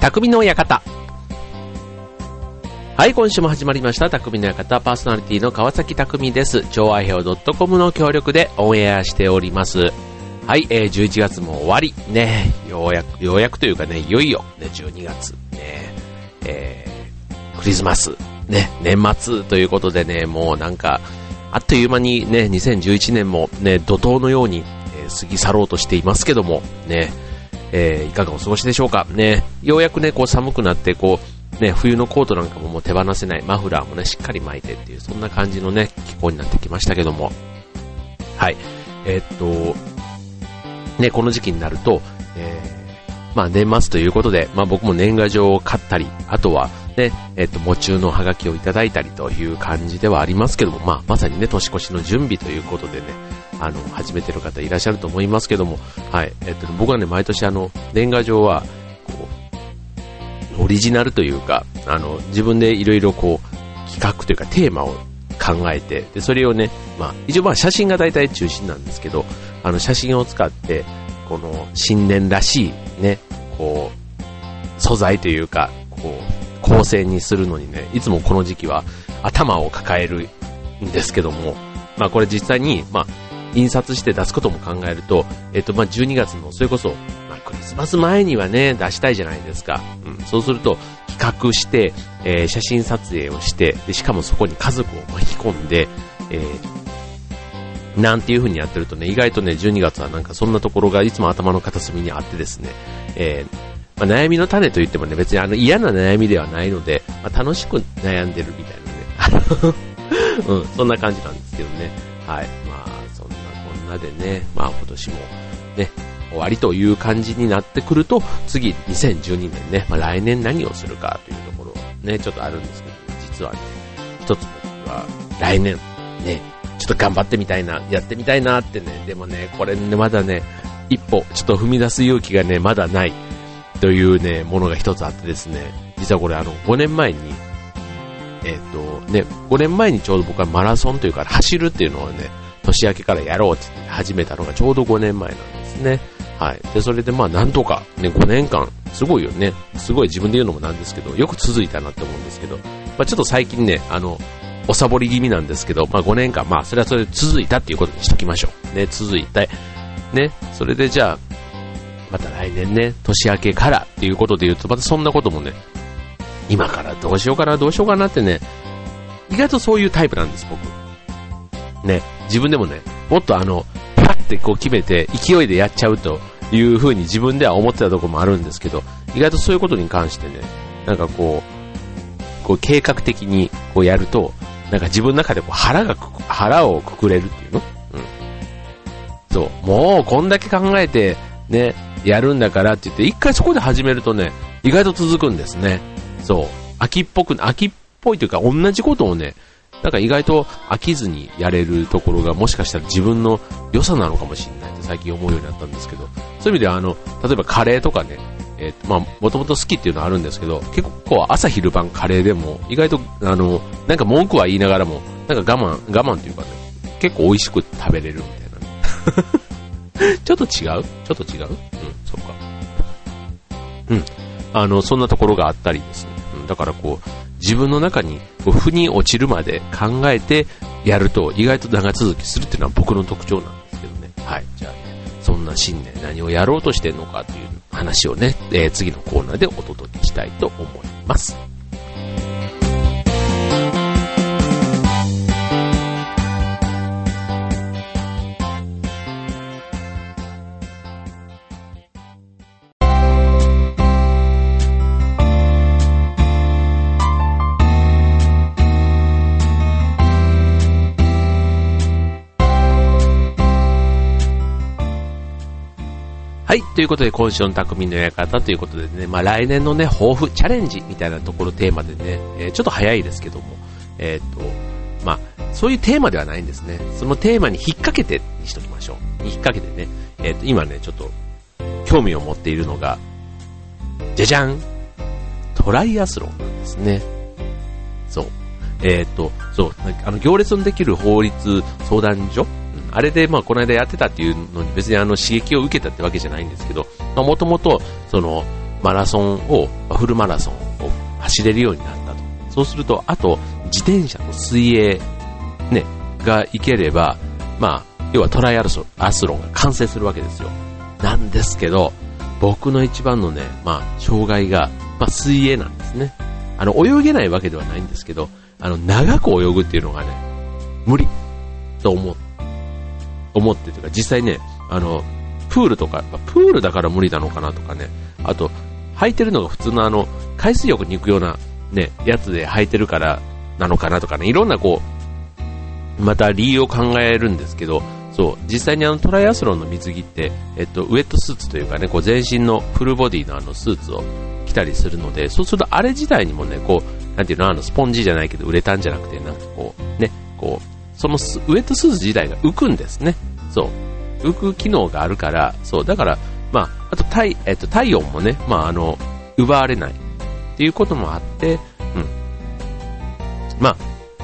匠の館。はい、今週も始まりました。匠の館パーソナリティの川崎匠です。超愛表 .com の協力でオンエアしております。はい、えー、11月も終わり。ね、ようやく、ようやくというかね、いよいよ、ね、12月、ね、えー、クリスマス、ね、年末ということでね、もうなんか、あっという間にね、2011年もね、怒涛のように、えー、過ぎ去ろうとしていますけども、ね、えー、いかがお過ごしでしょうか？ね、ようやくね、こう寒くなって、こう、ね、冬のコートなんかももう手放せない、マフラーもね、しっかり巻いてっていう、そんな感じのね、気候になってきましたけども。はい。えー、っと、ね、この時期になると、えー、まあ年末ということで、まあ僕も年賀状を買ったり、あとはね、えっと、喪中のハガキをいただいたりという感じではありますけども、まあまさにね、年越しの準備ということでね、あの、始めてる方いらっしゃると思いますけども、はい、えっと、僕はね、毎年あの、年賀状は、こう、オリジナルというか、あの、自分でいろいろこう、企画というかテーマを考えて、で、それをね、まあ、一応まあ写真が大体中心なんですけど、あの、写真を使って、この、新年らしい、ね、こう、素材というか、こう、構成にするのにね、いつもこの時期は頭を抱えるんですけども、まあこれ実際に、まあ、印刷して出すことも考えると、えっと、まあ、12月の、それこそ、まあ、クリスマス前にはね、出したいじゃないですか。うん、そうすると、企画して、えー、写真撮影をして、で、しかもそこに家族を巻き込んで、えー、なんていう風にやってるとね、意外とね、12月はなんかそんなところがいつも頭の片隅にあってですね、えー、まあ、悩みの種といってもね、別にあの嫌な悩みではないので、まあ、楽しく悩んでるみたいなね、うん、そんな感じなんですけどね。はい。なでね、まあ今年もね、終わりという感じになってくると、次2012年ね、まあ来年何をするかというところね、ちょっとあるんですけど、実はね、一つ僕は来年ね、ちょっと頑張ってみたいな、やってみたいなってね、でもね、これね、まだね、一歩、ちょっと踏み出す勇気がね、まだないというね、ものが一つあってですね、実はこれあの、5年前に、えっ、ー、と、ね、5年前にちょうど僕はマラソンというか走るっていうのをね、年明けからやろうって始めたのがちょうど5年前なんですね。はい。で、それでまあなんとかね、5年間、すごいよね。すごい自分で言うのもなんですけど、よく続いたなって思うんですけど、まあちょっと最近ね、あの、おサボり気味なんですけど、まあ5年間、まあそれはそれで続いたっていうことにしときましょう。ね、続いた。ね、それでじゃあ、また来年ね、年明けからっていうことで言うと、またそんなこともね、今からどうしようかな、どうしようかなってね、意外とそういうタイプなんです、僕。ね、自分でもね、もっとあの、パッてこう決めて勢いでやっちゃうという風に自分では思ってたところもあるんですけど、意外とそういうことに関してね、なんかこう、こう計画的にこうやると、なんか自分の中でこう腹が腹をくくれるっていうの？うん。そう。もうこんだけ考えてね、やるんだからって言って、一回そこで始めるとね、意外と続くんですね。そう。秋っぽく、秋っぽいというか同じことをね、なんか意外と飽きずにやれるところがもしかしたら自分の良さなのかもしれないって最近思うようになったんですけど、そういう意味ではあの、例えばカレーとかね、えー、まあ、もともと好きっていうのはあるんですけど、結構朝昼晩カレーでも、意外と、あの、なんか文句は言いながらも、なんか我慢、我慢っていうかね、結構美味しく食べれるみたいなね。ちょっと違う？ちょっと違う？うん、そっか。うん。あの、そんなところがあったりですね。うん、だからこう、自分の中にこう腑に落ちるまで考えてやると意外と長続きするっていうのは僕の特徴なんですけどね。はい。じゃあね、そんな新年何をやろうとしてるのかという話をね、えー、次のコーナーでお届けしたいと思います。ということで、今週の匠の館ということでね、まあ来年のね、抱負、チャレンジみたいなところテーマでね、えー、ちょっと早いですけども、えっ、と、まあ、そういうテーマではないんですね。そのテーマに引っ掛けてにしときましょう。引っ掛けてね、えっ、と、今ね、ちょっと、興味を持っているのが、じゃじゃんトライアスロンなんですね。そう。えっ、と、そう、あの、行列のできる法律相談所あれで、まあ、この間やってたっていうのに別にあの刺激を受けたってわけじゃないんですけど、もともと、マラソンを、フルマラソンを走れるようになったと。そうすると、あと、自転車と水泳、ね、が行ければ、まあ、要はトライアスロンが完成するわけですよ。なんですけど、僕の一番のね、まあ、障害が、まあ、水泳なんですね。あの、泳げないわけではないんですけど、あの、長く泳ぐっていうのがね、無理と思って、思ってとか、実際ね、あの、プールとか、プールだから無理なのかなとかね、あと、履いてるのが普通のあの、海水浴に行くようなね、やつで履いてるからなのかなとかね、いろんなこう、また理由を考えるんですけど、そう、実際にあのトライアスロンの水着って、えっと、ウェットスーツというかね、こう全身のフルボディのあのスーツを着たりするので、そうするとあれ自体にもね、こう、なんていうの、あのスポンジじゃないけどウレタンじゃなくて、なんかこう、ね、こう、そのウェットスーツ自体が浮くんですね。そう。浮く機能があるから、そう、だから、まあ、あと体、えっと、体温もね、まあ、あの、奪われないっていうこともあって、うん。まあ、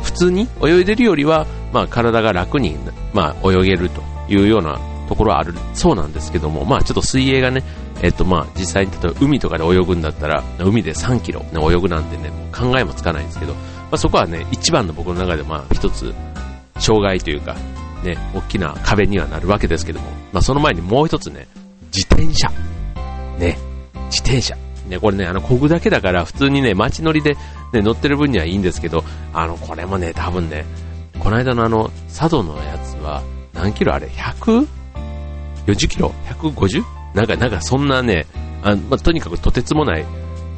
普通に泳いでるよりは、まあ、体が楽に、まあ、泳げるというようなところはあるそうなんですけども、まあ、ちょっと水泳がね、えっとまあ、実際に例えば海とかで泳ぐんだったら、海で3キロ、ね、泳ぐなんてね、もう考えもつかないんですけど、まあ、そこはね、一番の僕の中でまあ、一つ、障害というか、ね、大きな壁にはなるわけですけども、まあ、その前にもう一つね、自転車。ね、自転車。ね、これね、あの、こぐだけだから、普通にね、街乗りで、ね、乗ってる分にはいいんですけど、あの、これもね、多分ね、この間のあの、佐渡のやつは、何キロあれ ?140 キロ ?150? なんか、なんかそんなね、あまあ、とにかくとてつもない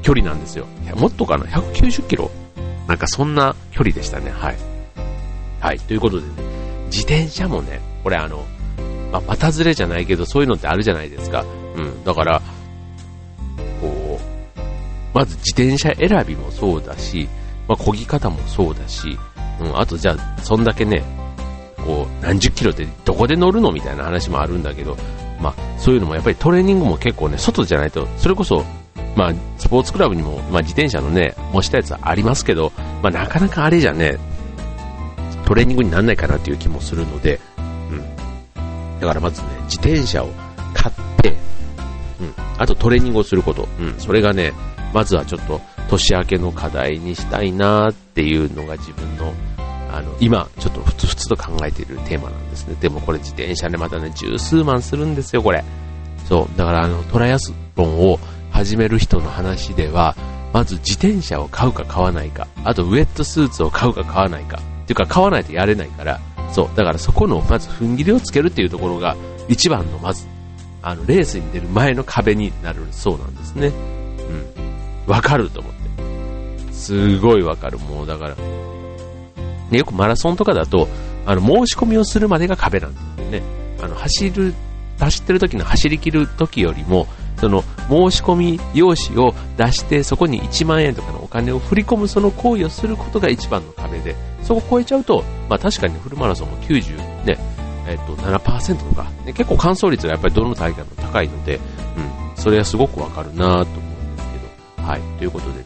距離なんですよ。もっとかな ?190 キロ？なんかそんな距離でしたね。はい。はい。ということでね、自転車もね、これあの、まあ、股ずれじゃないけど、そういうのってあるじゃないですか。うん。だから、こう、まず自転車選びもそうだし、まあ、漕ぎ方もそうだし、うん、あとじゃあ、そんだけね、こう、何十キロでどこで乗るのみたいな話もあるんだけど、まあ、そういうのもやっぱりトレーニングも結構ね、外じゃないと、それこそ、まあ、スポーツクラブにも、まあ、自転車のね、模したやつはありますけど、まあ、なかなかあれじゃね、トレーニングにならないかなっていう気もするので、うん。だからまずね、自転車を買って、うん。あとトレーニングをすること。うん。それがね、まずはちょっと年明けの課題にしたいなっていうのが自分のあの、今、ちょっとふつふつと考えているテーマなんですね。でもこれ自転車でまたね、十数万するんですよ、これ。そう。だからあの、トライアスロンを始める人の話では、まず自転車を買うか買わないか、あとウェットスーツを買うか買わないか、ていうか買わないとやれないから、そう。だからそこの、まず踏ん切りをつけるっていうところが、一番のまず、あの、レースに出る前の壁になるそうなんですね。うん。わかると思って。すごいわかる。もうだから、ね、よくマラソンとかだと、あの、申し込みをするまでが壁なんですよね。あの、走る、走ってる時の走り切る時よりも、その、申し込み用紙を出して、そこに1万円とかのお金を振り込むその行為をすることが一番の壁で、そこを超えちゃうと、まあ確かにフルマラソンも90ね、えっ、と、7%とか、ね、結構完走率がやっぱりどの大会も高いので、うん、それはすごくわかるなと思うんですけど、はい、ということでね、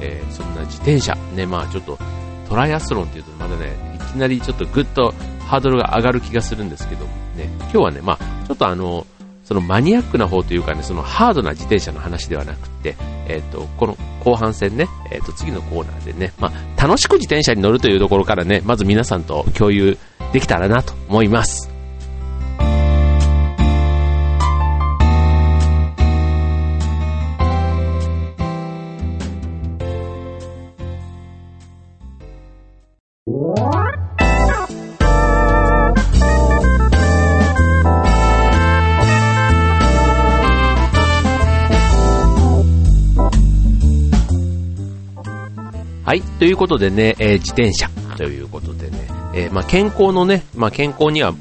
えー、そんな自転車、ね、まあちょっと、トライアスロンっていうとまだね、いきなりちょっとぐっとハードルが上がる気がするんですけどね、今日はね、まあ、ちょっとあの、そのマニアックな方というかね、そのハードな自転車の話ではなくて、えっ、ー、と、この後半戦ね、えっ、ー、と、次のコーナーでね、まあ、楽しく自転車に乗るというところからね、まず皆さんと共有できたらなと思います。はい。ということでね、えー、自転車。ということでね、えー、まあ、健康のね、まあ、健康には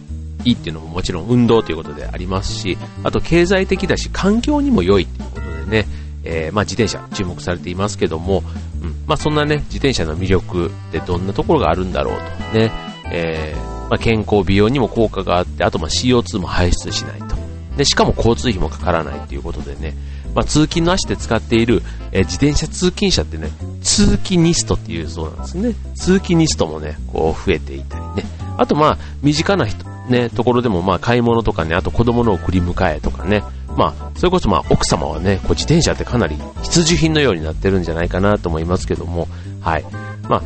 いいっていうのももちろん運動ということでありますし、あと経済的だし環境にも良いっていうことでね、えー、まあ、自転車注目されていますけども、うん、まあ、そんなね、自転車の魅力ってどんなところがあるんだろうとね、え、まあ、健康美容にも効果があって、あとま CO2 も排出しないと。で、しかも交通費もかからないっていうことでね、まあ、通勤の足で使っている、え、自転車通勤者ってね、通勤ニストっていうそうなんですね。通勤ニストもね、こう増えていたりね。あとまあ、身近な人、ね、ところでもまあ買い物とかね、あと子供の送り迎えとかね、まあ、それこそまあ、奥様はね、こう自転車ってかなり必需品のようになってるんじゃないかなと思いますけども、はい。まあ、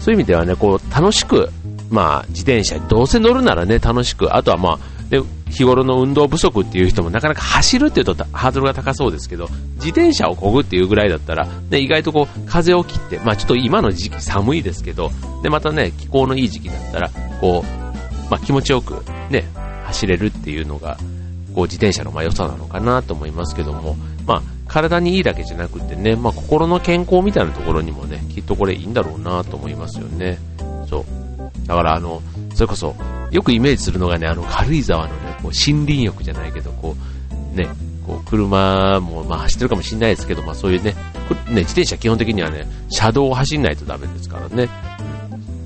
そういう意味ではね、こう、楽しく、まあ、自転車どうせ乗るならね、楽しく、あとはまあ、で日頃の運動不足っていう人もなかなか走るっていうとハードルが高そうですけど、自転車を漕ぐっていうぐらいだったら、ね、意外とこう、風を切って、まあちょっと今の時期寒いですけど、で、またね、気候のいい時期だったら、こう、まあ気持ちよくね、走れるっていうのが、こう自転車のま良さなのかなと思いますけども、まあ体にいいだけじゃなくてね、まあ心の健康みたいなところにもね、きっとこれいいんだろうなと思いますよね。そう。だからあの、それこそ、よくイメージするのがね、あの軽井沢のね、こう森林浴じゃないけど、こう、ね、こう車もまあ走ってるかもしれないですけど、まあそういうね、ね、自転車基本的にはね、車道を走んないとダメですからね。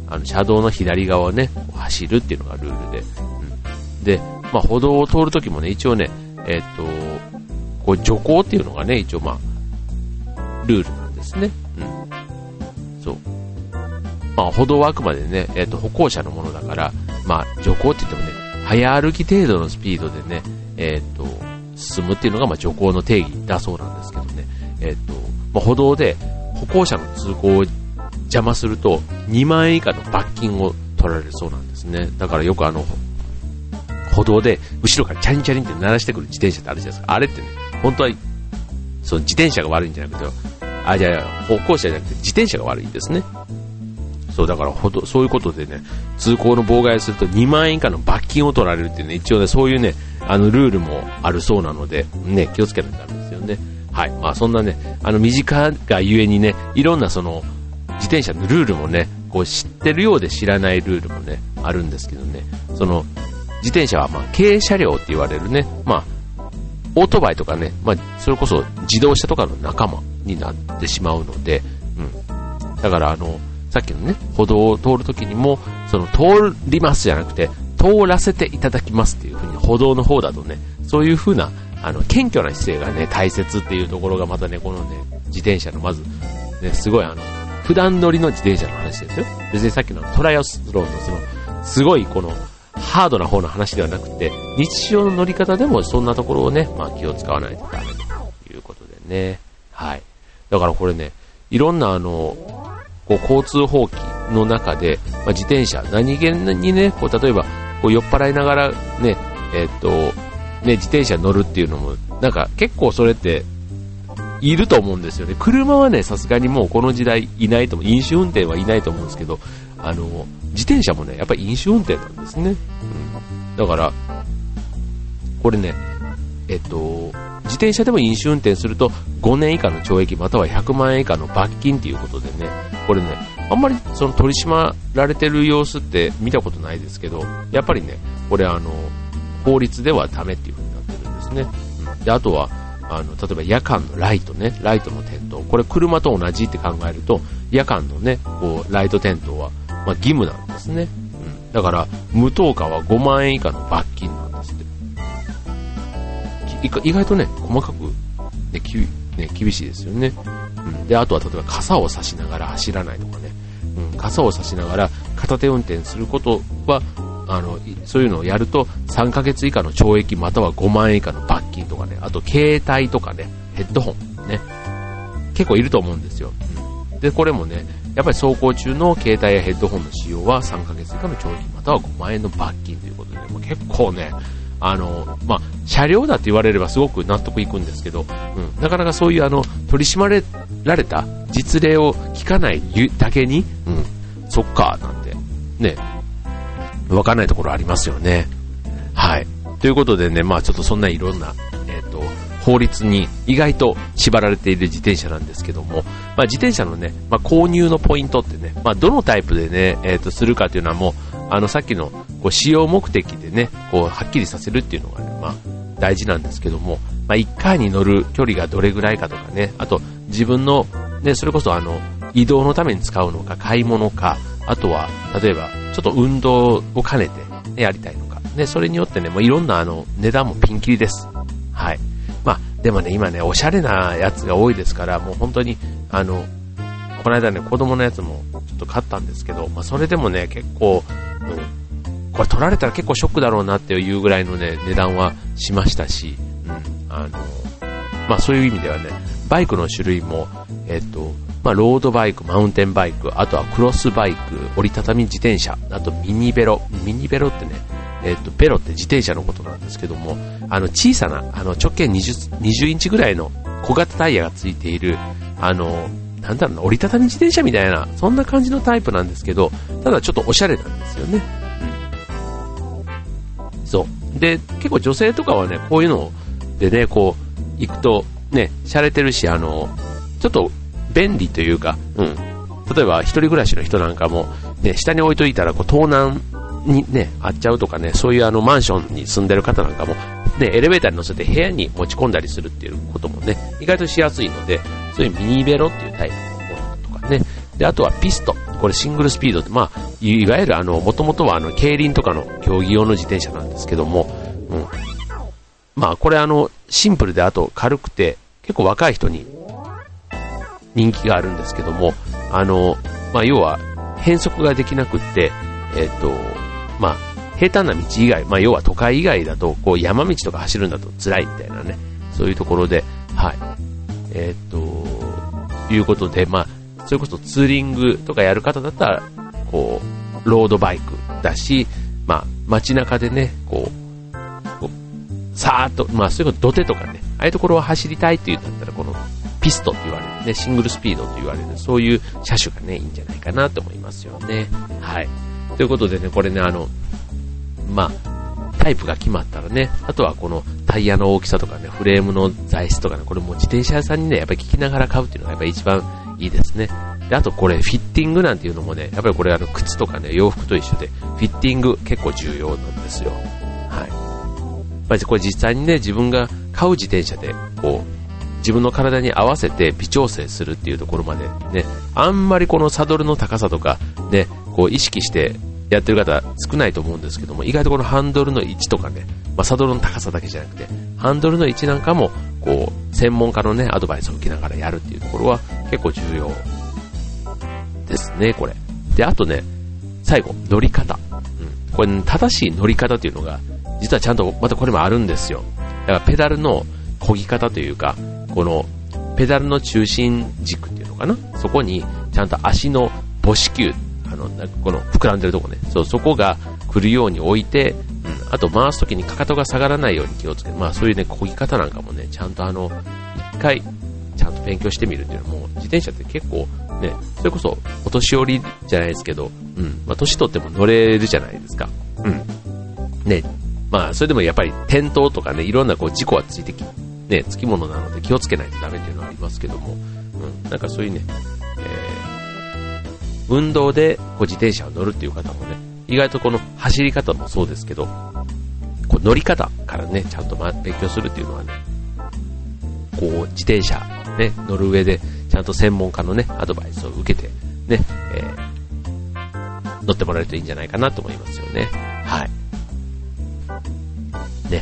あの車道の左側をね、走るっていうのがルールで。うん、で、まあ歩道を通るときもね、一応ね、えっ、と、こう徐行っていうのがね、一応まあ、ルールなんですね。うん。そう。まあ歩道はあくまでね、えっ、と歩行者のものだから、まあ徐行って言ってもね、早歩き程度のスピードでね、えっ、と、進むっていうのがまあ徐行の定義だそうなんですけどね、えっ、と、まあ、歩道で歩行者の通行を邪魔すると2万円以下の罰金を取られるそうなんですね。だからよくあの、歩道で後ろからチャリンチャリンって鳴らしてくる自転車ってあるじゃないですか。あれってね、本当は、その自転車が悪いんじゃなくて、あ、じゃあ、歩行者じゃなくて自転車が悪いんですね。そう、だからほど、そういうことでね、通行の妨害すると2万円以下の罰金を取られるっていうね、一応ね、そういうね、あの、ルールもあるそうなので、ね、気をつけないとダメですよね。はい。まあ、そんなね、あの、身近がゆえにね、いろんなその、自転車のルールもね、こう知ってるようで知らないルールもね、あるんですけどね、その、自転車はまあ軽車両って言われるね、まあ、オートバイとかね、まあ、それこそ自動車とかの仲間になってしまうので、うん。だからあの、さっきのね、歩道を通るときにも、その通りますじゃなくて、通らせていただきますっていう風に歩道の方だとね、そういう風な、あの、謙虚な姿勢がね、大切っていうところがまたね、このね、自転車のまず、ね、すごいあの、普段乗りの自転車の話ですよ。別にさっきのトライアスローのその、すごいこの、ハードな方の話ではなくて、日常の乗り方でもそんなところをね、まあ気を使わないとダメということでね。はい。だからこれね、いろんなあの、こう交通法規の中で、まあ、自転車、何気にね、こう例えば、こう酔っ払いながらね、えー、っと、ね、自転車乗るっていうのも、なんか結構それって、いると思うんですよね。車はね、さすがにもうこの時代いないと思う。飲酒運転はいないと思うんですけど、あの、自転車もね、やっぱり飲酒運転なんですね。うん。だから、これね、えっと、自転車でも飲酒運転すると5年以下の懲役または100万円以下の罰金ということでね、これね、あんまりその取り締まられてる様子って見たことないですけど、やっぱりね、これあの、法律ではダメっていう風になってるんですね。で、あとは、あの、例えば夜間のライトね、ライトの点灯。これ車と同じって考えると、夜間のね、こう、ライト点灯は、まあ、義務なんですね。うん。だから、無灯火は5万円以下の罰金。意外とね、細かく、ね、きね、厳しいですよね。うん。で、あとは例えば傘を差しながら走らないとかね。うん、傘を差しながら片手運転することは、あの、そういうのをやると3ヶ月以下の懲役または5万円以下の罰金とかね、あと携帯とかね、ヘッドホンね、結構いると思うんですよ。うん、で、これもね、やっぱり走行中の携帯やヘッドホンの使用は3ヶ月以下の懲役または5万円の罰金ということで、もう結構ね、あの、まあ、車両だって言われればすごく納得いくんですけど、うん、なかなかそういうあの、取り締まれられた実例を聞かないだけに、うん、そっか、なんて、ね、わかんないところありますよね。はい。ということでね、まあちょっとそんないろんな、えっ、ー、と、法律に意外と縛られている自転車なんですけども、まあ、自転車のね、まあ、購入のポイントってね、まあ、どのタイプでね、えっ、ー、と、するかというのはもう、あの、さっきの、こう、使用目的でね、こう、はっきりさせるっていうのがね、まあ、大事なんですけども、まあ、1回に乗る距離がどれぐらいかとかね、あと、自分の、ね、それこそあの、移動のために使うのか、買い物か、あとは、例えば、ちょっと運動を兼ねて、ね、やりたいのか。ね、それによってね、もういろんなあの、値段もピンキリです。はい。まあ、でもね、今ね、おしゃれなやつが多いですから、もう本当に、あの、この間ね、子供のやつもちょっと買ったんですけど、まあ、それでもね、結構、これ取られたら結構ショックだろうなっていうぐらいのね、値段はしましたし、うん、あの、まあそういう意味ではね、バイクの種類も、えっと、まあロードバイク、マウンテンバイク、あとはクロスバイク、折りたたみ自転車、あとミニベロ、ミニベロってね、えっと、ベロって自転車のことなんですけども、あの小さな、あの直径 20, 20インチぐらいの小型タイヤがついている、あの、なんだろうな、折りたたみ自転車みたいな、そんな感じのタイプなんですけど、ただちょっとおしゃれなんですよね。うん。そう。で、結構女性とかはね、こういうのでね、こう、行くと、ね、洒落てるし、あの、ちょっと便利というか、うん。例えば、一人暮らしの人なんかも、ね、下に置いといたら、こう、盗難にね、あっちゃうとかね、そういうあの、マンションに住んでる方なんかも、ね、エレベーターに乗せて部屋に持ち込んだりするっていうこともね、意外としやすいので、そういうミニベロっていうタイプのものとかね、で、あとはピスト。これシングルスピードって、まあ、いわゆるあの、もともとはあの、競輪とかの競技用の自転車なんですけども、うん。まあ、これあの、シンプルであと軽くて、結構若い人に人気があるんですけども、あの、まあ、要は、変速ができなくって、えっ、ー、と、まあ、平坦な道以外、まあ、要は都会以外だと、こう、山道とか走るんだと辛いみたいなね、そういうところで、はい。えっ、ー、と、いうことで、まあ、それこそツーリングとかやる方だったら、こう、ロードバイクだし、まあ、街中でね、こう、こうさーっと、まあ、そういうこと土手とかね、ああいうところを走りたいっていうんだったら、この、ピストって言われるね、シングルスピードと言われる、そういう車種がね、いいんじゃないかなと思いますよね。はい。ということでね、これね、あの、まあ、タイプが決まったらね、あとはこのタイヤの大きさとかね、フレームの材質とかね、これも自転車屋さんにね、やっぱり聞きながら買うっていうのがやっぱり一番いいですね。で、あとこれ、フィッティングなんていうのもね、やっぱりこれあの、靴とかね、洋服と一緒で、フィッティング結構重要なんですよ。はい。まあ、これ実際にね、自分が買う自転車で、こう、自分の体に合わせて微調整するっていうところまでね、あんまりこのサドルの高さとか、ね、こう意識してやってる方少ないと思うんですけども、意外とこのハンドルの位置とかね、まあ、サドルの高さだけじゃなくて、ハンドルの位置なんかも、こう、専門家のね、アドバイスを受けながらやるっていうところは結構重要ですね、これ。で、あとね、最後、乗り方。うん。これ、ね、正しい乗り方っていうのが、実はちゃんと、またこれもあるんですよ。だからペダルの漕ぎ方というか、この、ペダルの中心軸っていうのかな？そこに、ちゃんと足の母子球あの、この膨らんでるとこね、そう、そこが来るように置いて、うん、あと回すときにかかとが下がらないように気をつけて、まあそういうね、漕ぎ方なんかもね、ちゃんとあの、一回、ちゃんと勉強してみるっていうのも、自転車って結構ね、それこそお年寄りじゃないですけど、うん、まあ年取っても乗れるじゃないですか。うん。ね、まあそれでもやっぱり転倒とかね、いろんなこう事故はついてき、ね、つきものなので気をつけないとダメっていうのはありますけども、うん、なんかそういうね、運動でこう自転車を乗るっていう方もね、意外とこの走り方もそうですけど、こう乗り方からね、ちゃんと勉強するっていうのはね、こう自転車、ね、乗る上で、ちゃんと専門家のね、アドバイスを受けて、ね、えー、乗ってもらえるといいんじゃないかなと思いますよね。はい。ね。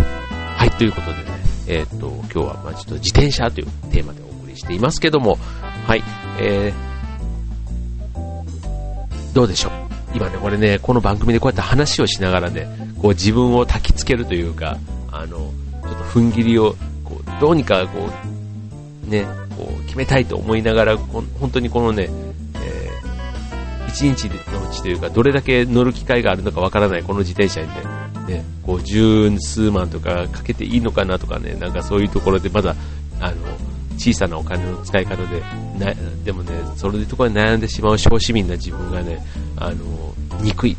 はい、ということでね、えー、っと、今日はまあちょっと自転車というテーマでお送りしていますけども、はい、えー、どうでしょう？今ね、これね、この番組でこうやって話をしながらね、こう自分を焚きつけるというか、あの、ちょっと踏ん切りを、こう、どうにかこう、ね、こう、決めたいと思いながら、本当にこのね、えー、一日のうちというか、どれだけ乗る機会があるのかわからないこの自転車にね、ね、こう、十数万とかかけていいのかなとかね、なんかそういうところでまだ、あの、小さなお金の使い方で、なでもね、それでところで悩んでしまう小市民な自分がね、あの、憎い。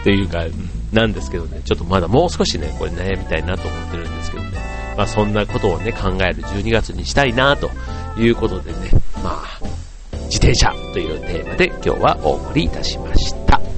っていうか、なんですけどね、ちょっとまだもう少しね、これ悩みたいなと思ってるんですけどね、まあそんなことをね、考える12月にしたいなということでね、まあ、自転車というテーマで今日はお送りいたしました。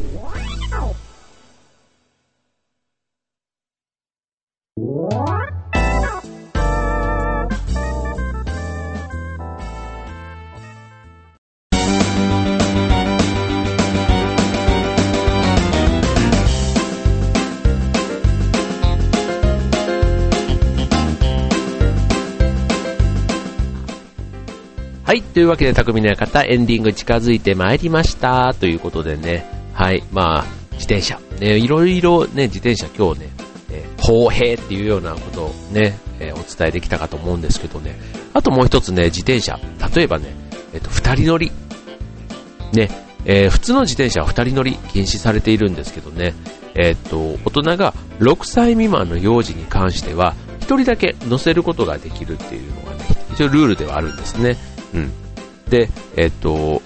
はい。というわけで、匠の方、エンディング近づいてまいりました。ということでね、はい。まあ、自転車。ね、いろいろね、自転車今日ね、えー、公平っていうようなことをね、えー、お伝えできたかと思うんですけどね。あともう一つね、自転車。例えばね、えっ、と、二人乗り。ね、えー、普通の自転車は二人乗り禁止されているんですけどね、えっ、と、大人が6歳未満の幼児に関しては、一人だけ乗せることができるっていうのがね、一応ルールではあるんですね。うん。で、えっ、と、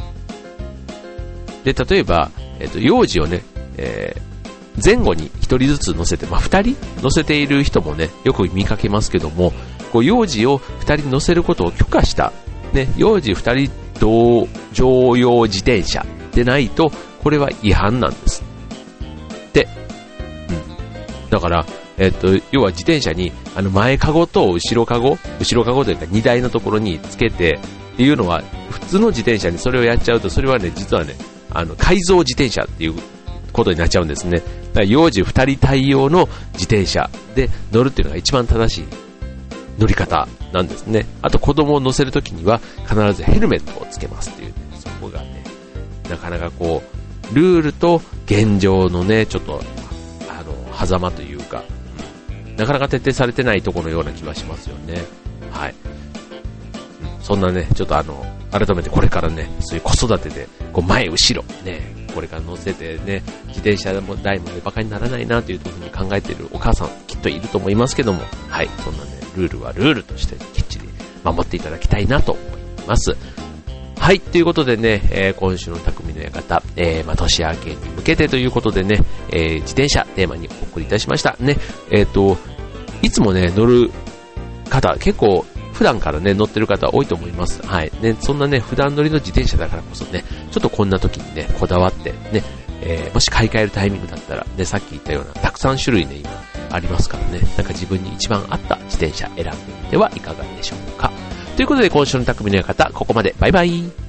で、例えば、えっ、と、幼児をね、えー、前後に一人ずつ乗せて、まあ、二人乗せている人もね、よく見かけますけども、こう、幼児を二人乗せることを許可した、ね、幼児二人同乗用自転車でないと、これは違反なんです。で、うん。だから、えっと、要は自転車に、あの、前かごと後ろかご、後ろかごというか荷台のところにつけて、っていうのは、普通の自転車にそれをやっちゃうと、それはね、実はね、あの、改造自転車っていうことになっちゃうんですね。だから幼児2人対応の自転車で乗るっていうのが一番正しい乗り方なんですね。あと子供を乗せるときには必ずヘルメットをつけますっていう、ね、そこがね、なかなかこう、ルールと現状のね、ちょっと、あの、狭間というか、なかなか徹底されてないところのような気はしますよね。はい。そんなね、ちょっとあの、改めてこれからね、そういう子育てで、こう前後ろ、ね、これから乗せてね、自転車も台もね、馬鹿にならないなというふうに考えているお母さん、きっといると思いますけども、はい、そんなね、ルールはルールとしてきっちり守っていただきたいなと思います。はい、ということでね、えー、今週の匠の館、えー、まあ、年明けに向けてということでね、えー、自転車テーマにお送りいたしました。ね、えっ、と、いつもね、乗る方、結構普段からね、乗ってる方多いと思います。はい。ね、そんなね、普段乗りの自転車だからこそね、ちょっとこんな時にね、こだわってね、えー、もし買い替えるタイミングだったら、ね、さっき言ったような、たくさん種類ね、今、ありますからね、なんか自分に一番合った自転車選んでみてはいかがでしょうか。ということで、今週の匠の館、ここまで。バイバイ。